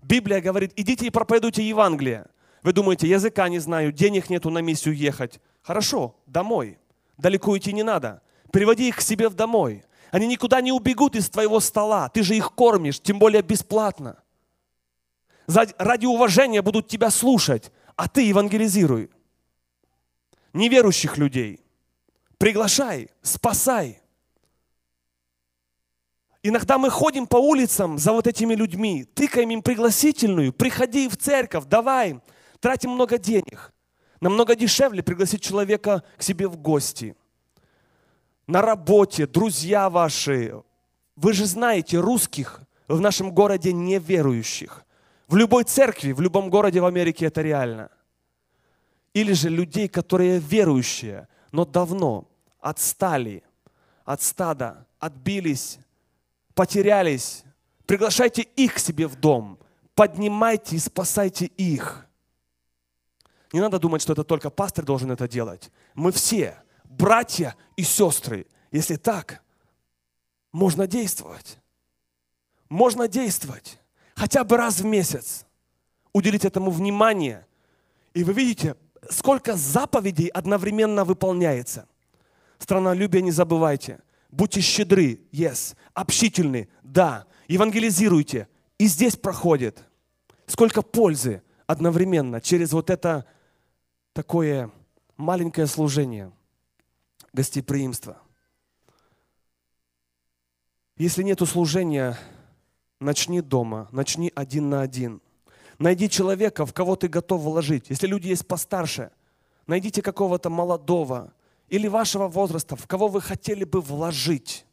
Библия говорит, идите и проповедуйте Евангелие. Вы думаете, языка не знаю, денег нету на миссию ехать. Хорошо, домой. Далеко идти не надо. Приводи их к себе в домой. Они никуда не убегут из твоего стола. Ты же их кормишь, тем более бесплатно. Ради уважения будут тебя слушать, а ты евангелизируй. Неверующих людей приглашай, спасай – Иногда мы ходим по улицам за вот этими людьми, тыкаем им пригласительную, приходи в церковь, давай, тратим много денег. Намного дешевле пригласить человека к себе в гости. На работе, друзья ваши. Вы же знаете русских в нашем городе неверующих. В любой церкви, в любом городе в Америке это реально. Или же людей, которые верующие, но давно отстали от стада, отбились потерялись, приглашайте их к себе в дом, поднимайте и спасайте их. Не надо думать, что это только пастор должен это делать. Мы все, братья и сестры. Если так, можно действовать. Можно действовать. Хотя бы раз в месяц. Уделить этому внимание. И вы видите, сколько заповедей одновременно выполняется. Странолюбие не забывайте. Будьте щедры, yes. Общительны, да. Евангелизируйте. И здесь проходит. Сколько пользы одновременно через вот это такое маленькое служение, гостеприимства. Если нет служения, начни дома, начни один на один. Найди человека, в кого ты готов вложить. Если люди есть постарше, найдите какого-то молодого, или вашего возраста, в кого вы хотели бы вложить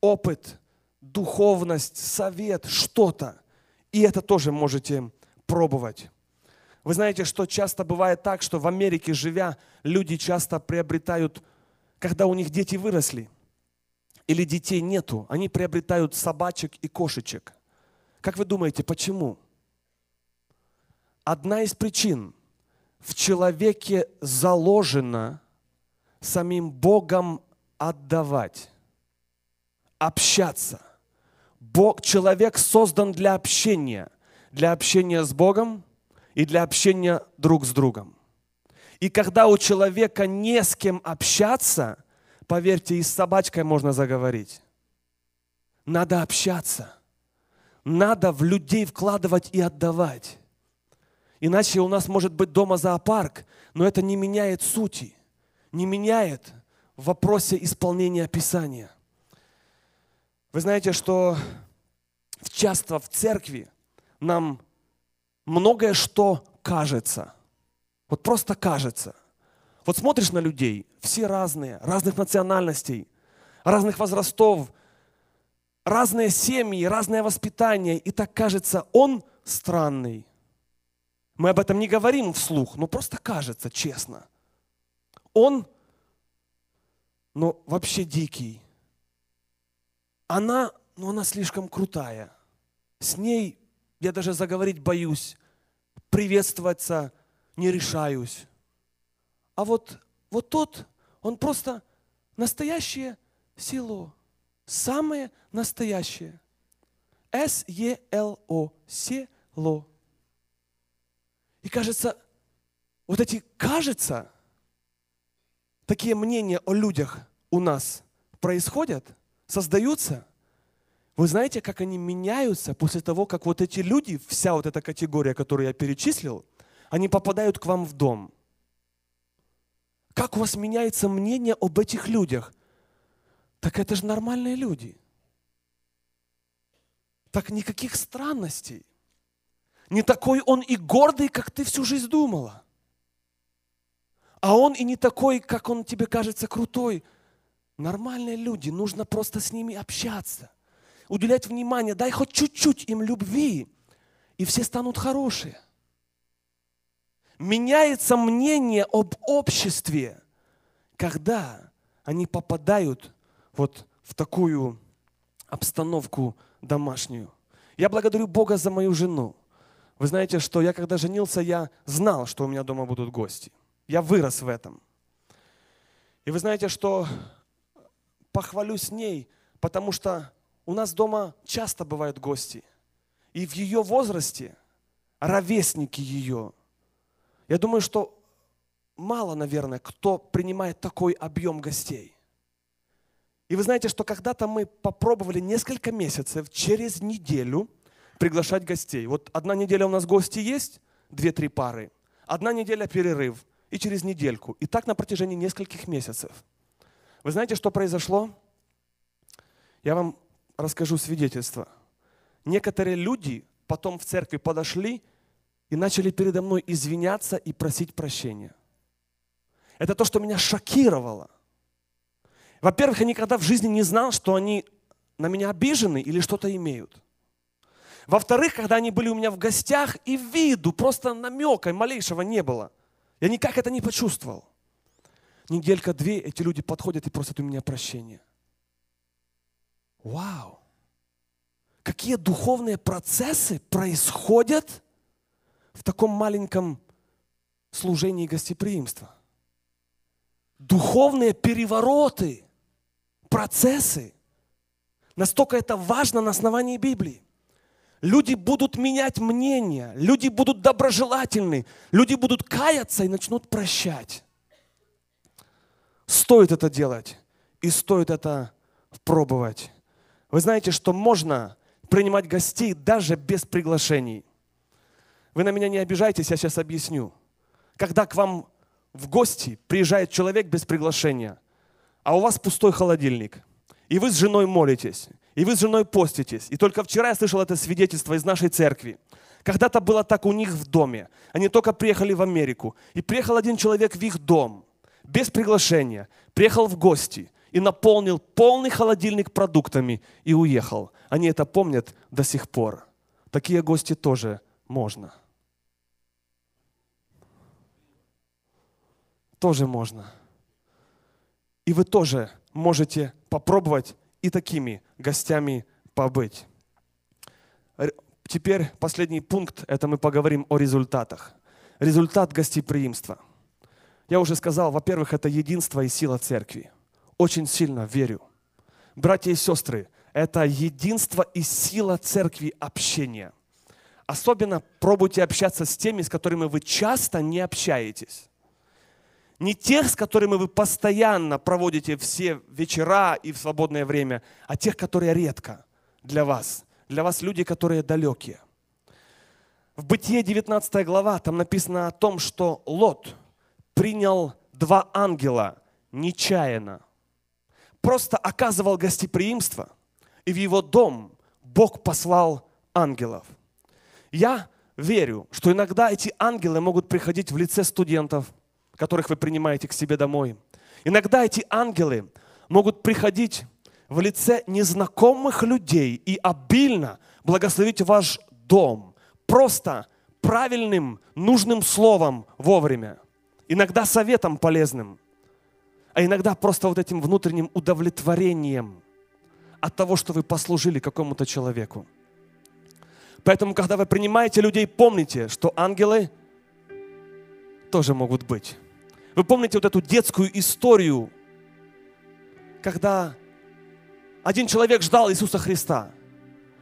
опыт, духовность, совет, что-то. И это тоже можете пробовать. Вы знаете, что часто бывает так, что в Америке живя, люди часто приобретают, когда у них дети выросли, или детей нету, они приобретают собачек и кошечек. Как вы думаете, почему? Одна из причин в человеке заложена самим Богом отдавать, общаться. Бог, человек создан для общения, для общения с Богом и для общения друг с другом. И когда у человека не с кем общаться, поверьте, и с собачкой можно заговорить. Надо общаться. Надо в людей вкладывать и отдавать. Иначе у нас может быть дома зоопарк, но это не меняет сути не меняет в вопросе исполнения Писания. Вы знаете, что часто в церкви нам многое что кажется. Вот просто кажется. Вот смотришь на людей, все разные, разных национальностей, разных возрастов, разные семьи, разное воспитание, и так кажется, он странный. Мы об этом не говорим вслух, но просто кажется, честно – он, ну, вообще дикий. Она, ну, она слишком крутая. С ней я даже заговорить боюсь, приветствоваться не решаюсь. А вот, вот тот, он просто настоящее село. Самое настоящее. С-Е-Л-О. Село. И кажется, вот эти кажется, такие мнения о людях у нас происходят, создаются, вы знаете, как они меняются после того, как вот эти люди, вся вот эта категория, которую я перечислил, они попадают к вам в дом. Как у вас меняется мнение об этих людях? Так это же нормальные люди. Так никаких странностей. Не такой он и гордый, как ты всю жизнь думала. А он и не такой, как он тебе кажется крутой. Нормальные люди, нужно просто с ними общаться, уделять внимание, дай хоть чуть-чуть им любви, и все станут хорошие. Меняется мнение об обществе, когда они попадают вот в такую обстановку домашнюю. Я благодарю Бога за мою жену. Вы знаете, что я когда женился, я знал, что у меня дома будут гости. Я вырос в этом. И вы знаете, что похвалюсь ней, потому что у нас дома часто бывают гости. И в ее возрасте, ровесники ее, я думаю, что мало, наверное, кто принимает такой объем гостей. И вы знаете, что когда-то мы попробовали несколько месяцев через неделю приглашать гостей. Вот одна неделя у нас гости есть, две-три пары. Одна неделя перерыв и через недельку. И так на протяжении нескольких месяцев. Вы знаете, что произошло? Я вам расскажу свидетельство. Некоторые люди потом в церкви подошли и начали передо мной извиняться и просить прощения. Это то, что меня шокировало. Во-первых, я никогда в жизни не знал, что они на меня обижены или что-то имеют. Во-вторых, когда они были у меня в гостях, и виду, просто намека малейшего не было. Я никак это не почувствовал. Неделька-две эти люди подходят и просят у меня прощения. Вау! Какие духовные процессы происходят в таком маленьком служении гостеприимства? Духовные перевороты, процессы. Настолько это важно на основании Библии. Люди будут менять мнение, люди будут доброжелательны, люди будут каяться и начнут прощать. Стоит это делать и стоит это пробовать. Вы знаете, что можно принимать гостей даже без приглашений. Вы на меня не обижайтесь, я сейчас объясню. Когда к вам в гости приезжает человек без приглашения, а у вас пустой холодильник, и вы с женой молитесь, и вы с женой поститесь. И только вчера я слышал это свидетельство из нашей церкви. Когда-то было так у них в доме. Они только приехали в Америку. И приехал один человек в их дом, без приглашения. Приехал в гости и наполнил полный холодильник продуктами и уехал. Они это помнят до сих пор. Такие гости тоже можно. Тоже можно. И вы тоже можете попробовать и такими гостями побыть. Теперь последний пункт, это мы поговорим о результатах. Результат гостеприимства. Я уже сказал, во-первых, это единство и сила церкви. Очень сильно верю. Братья и сестры, это единство и сила церкви общения. Особенно пробуйте общаться с теми, с которыми вы часто не общаетесь. Не тех, с которыми вы постоянно проводите все вечера и в свободное время, а тех, которые редко для вас. Для вас люди, которые далекие. В Бытие 19 глава там написано о том, что Лот принял два ангела нечаянно. Просто оказывал гостеприимство, и в его дом Бог послал ангелов. Я верю, что иногда эти ангелы могут приходить в лице студентов, которых вы принимаете к себе домой. Иногда эти ангелы могут приходить в лице незнакомых людей и обильно благословить ваш дом. Просто правильным, нужным словом вовремя. Иногда советом полезным. А иногда просто вот этим внутренним удовлетворением от того, что вы послужили какому-то человеку. Поэтому, когда вы принимаете людей, помните, что ангелы тоже могут быть. Вы помните вот эту детскую историю, когда один человек ждал Иисуса Христа,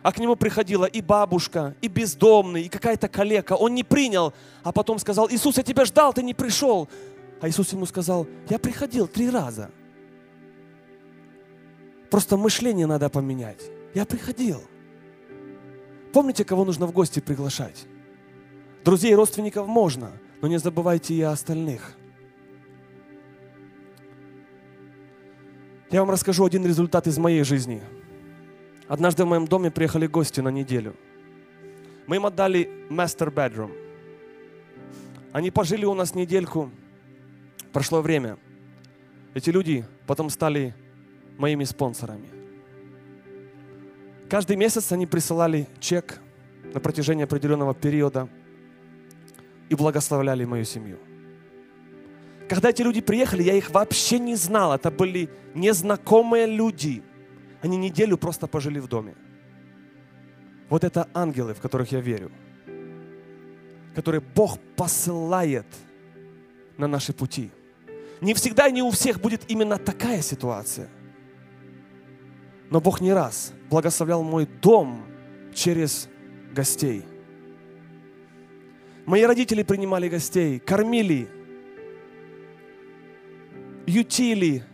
а к нему приходила и бабушка, и бездомный, и какая-то калека. Он не принял, а потом сказал, Иисус, я тебя ждал, ты не пришел. А Иисус ему сказал, я приходил три раза. Просто мышление надо поменять. Я приходил. Помните, кого нужно в гости приглашать? Друзей родственников можно, но не забывайте и остальных. Я вам расскажу один результат из моей жизни. Однажды в моем доме приехали гости на неделю. Мы им отдали master bedroom. Они пожили у нас недельку. Прошло время. Эти люди потом стали моими спонсорами. Каждый месяц они присылали чек на протяжении определенного периода и благословляли мою семью. Когда эти люди приехали, я их вообще не знал. Это были незнакомые люди. Они неделю просто пожили в доме. Вот это ангелы, в которых я верю, которые Бог посылает на наши пути. Не всегда и не у всех будет именно такая ситуация. Но Бог не раз благословлял мой дом через гостей. Мои родители принимали гостей, кормили, ютили.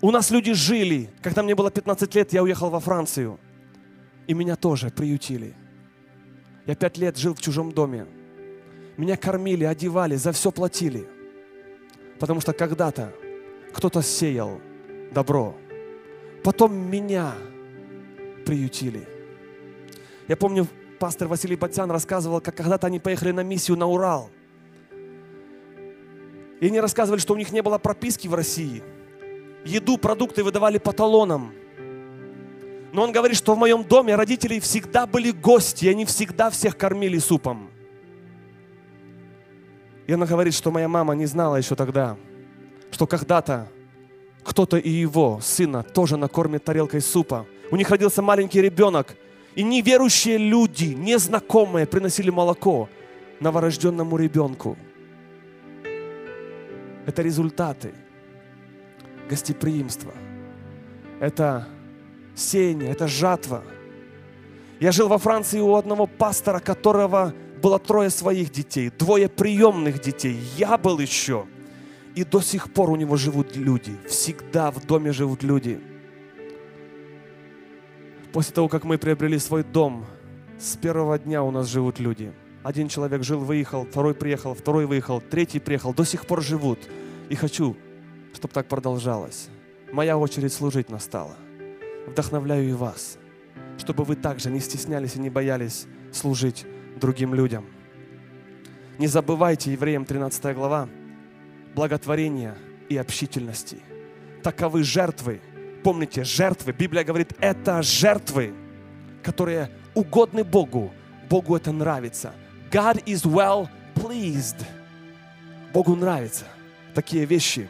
У нас люди жили. Когда мне было 15 лет, я уехал во Францию. И меня тоже приютили. Я пять лет жил в чужом доме. Меня кормили, одевали, за все платили. Потому что когда-то кто-то сеял добро. Потом меня приютили. Я помню, пастор Василий Батян рассказывал, как когда-то они поехали на миссию на Урал – и они рассказывали, что у них не было прописки в России. Еду, продукты выдавали по талонам. Но он говорит, что в моем доме родители всегда были гости, и они всегда всех кормили супом. И она говорит, что моя мама не знала еще тогда, что когда-то кто-то и его сына тоже накормит тарелкой супа. У них родился маленький ребенок, и неверующие люди, незнакомые, приносили молоко новорожденному ребенку – это результаты гостеприимства. Это сеяние, это жатва. Я жил во Франции у одного пастора, которого было трое своих детей, двое приемных детей. Я был еще. И до сих пор у него живут люди. Всегда в доме живут люди. После того, как мы приобрели свой дом, с первого дня у нас живут люди – один человек жил, выехал, второй приехал, второй выехал, третий приехал, до сих пор живут. И хочу, чтобы так продолжалось. Моя очередь служить настала. Вдохновляю и вас, чтобы вы также не стеснялись и не боялись служить другим людям. Не забывайте, Евреям 13 глава, благотворения и общительности. Таковы жертвы. Помните, жертвы, Библия говорит, это жертвы, которые угодны Богу. Богу это нравится. God is well pleased. Богу нравятся такие вещи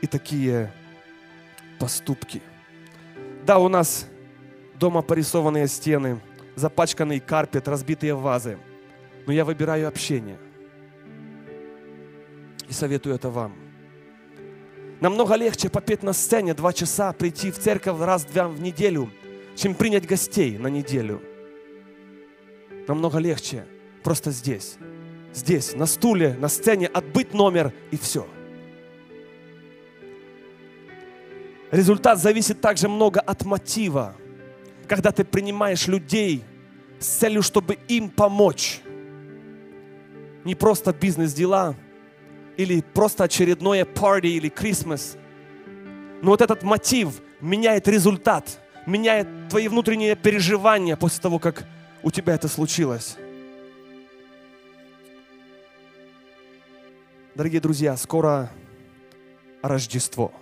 и такие поступки. Да, у нас дома порисованные стены, запачканный карпет, разбитые вазы. Но я выбираю общение. И советую это вам. Намного легче попеть на сцене два часа, прийти в церковь раз-два в неделю, чем принять гостей на неделю. Намного легче – просто здесь. Здесь, на стуле, на сцене, отбыть номер и все. Результат зависит также много от мотива. Когда ты принимаешь людей с целью, чтобы им помочь. Не просто бизнес-дела или просто очередное парти или Christmas. Но вот этот мотив меняет результат, меняет твои внутренние переживания после того, как у тебя это случилось. Дорогие друзья, скоро Рождество.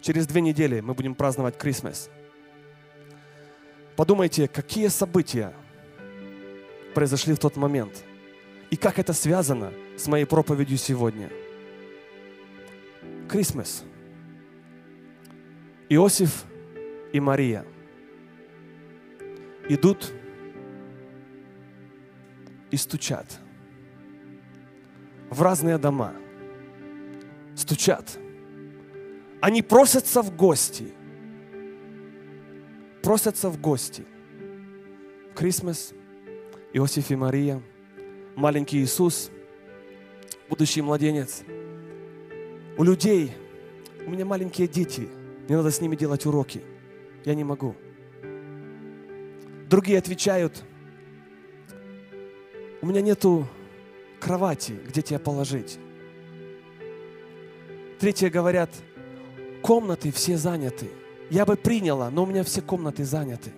Через две недели мы будем праздновать Крисмас. Подумайте, какие события произошли в тот момент и как это связано с моей проповедью сегодня. Крисмас. Иосиф и Мария идут и стучат – в разные дома, стучат. Они просятся в гости. Просятся в гости. Крисмас, Иосиф и Мария, маленький Иисус, будущий младенец. У людей, у меня маленькие дети, мне надо с ними делать уроки. Я не могу. Другие отвечают, у меня нету кровати, где тебя положить. Третьи говорят, комнаты все заняты. Я бы приняла, но у меня все комнаты заняты.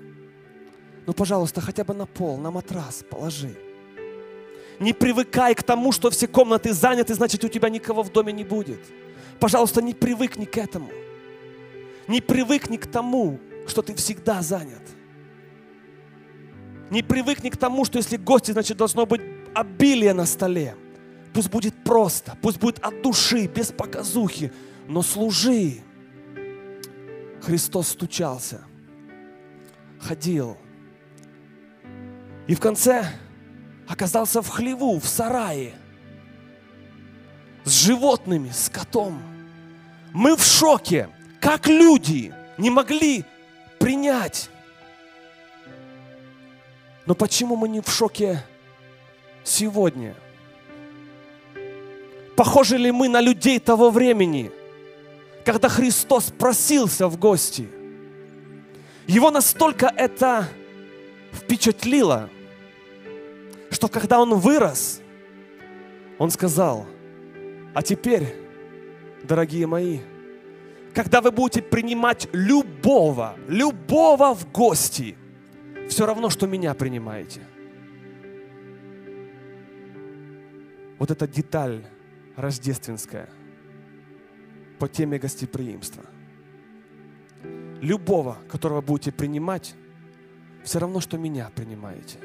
Ну, пожалуйста, хотя бы на пол, на матрас положи. Не привыкай к тому, что все комнаты заняты, значит, у тебя никого в доме не будет. Пожалуйста, не привыкни к этому. Не привыкни к тому, что ты всегда занят. Не привыкни к тому, что если гости, значит, должно быть обилие на столе. Пусть будет просто, пусть будет от души, без показухи, но служи. Христос стучался, ходил. И в конце оказался в хлеву, в сарае, с животными, с котом. Мы в шоке, как люди не могли принять. Но почему мы не в шоке сегодня? Похожи ли мы на людей того времени, когда Христос просился в гости? Его настолько это впечатлило, что когда он вырос, он сказал, а теперь, дорогие мои, когда вы будете принимать любого, любого в гости, все равно, что меня принимаете. Вот эта деталь рождественская по теме гостеприимства. Любого, которого будете принимать, все равно, что меня принимаете.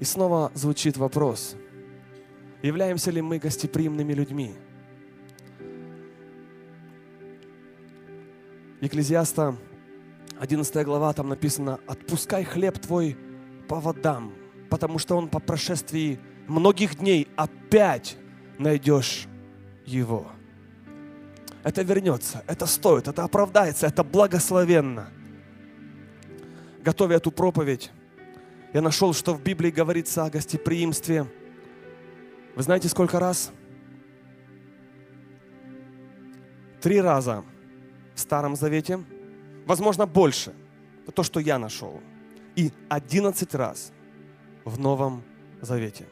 И снова звучит вопрос, являемся ли мы гостеприимными людьми? Екклезиаста 11 глава, там написано, «Отпускай хлеб твой по водам, потому что он по прошествии многих дней опять найдешь его». Это вернется, это стоит, это оправдается, это благословенно. Готовя эту проповедь, я нашел, что в Библии говорится о гостеприимстве. Вы знаете, сколько раз? Три раза в Старом Завете – возможно, больше. Это то, что я нашел. И 11 раз в Новом Завете.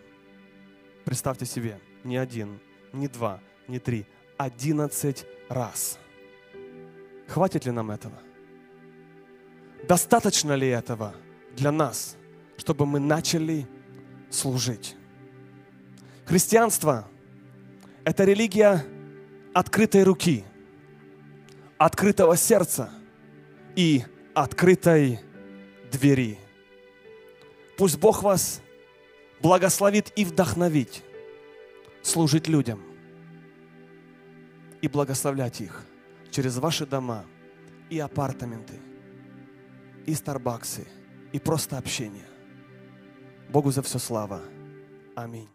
Представьте себе, не один, не два, не три, 11 раз. Хватит ли нам этого? Достаточно ли этого для нас, чтобы мы начали служить? Христианство – это религия открытой руки, открытого сердца – и открытой двери. Пусть Бог вас благословит и вдохновит служить людям и благословлять их через ваши дома и апартаменты, и старбаксы, и просто общение. Богу за все слава. Аминь.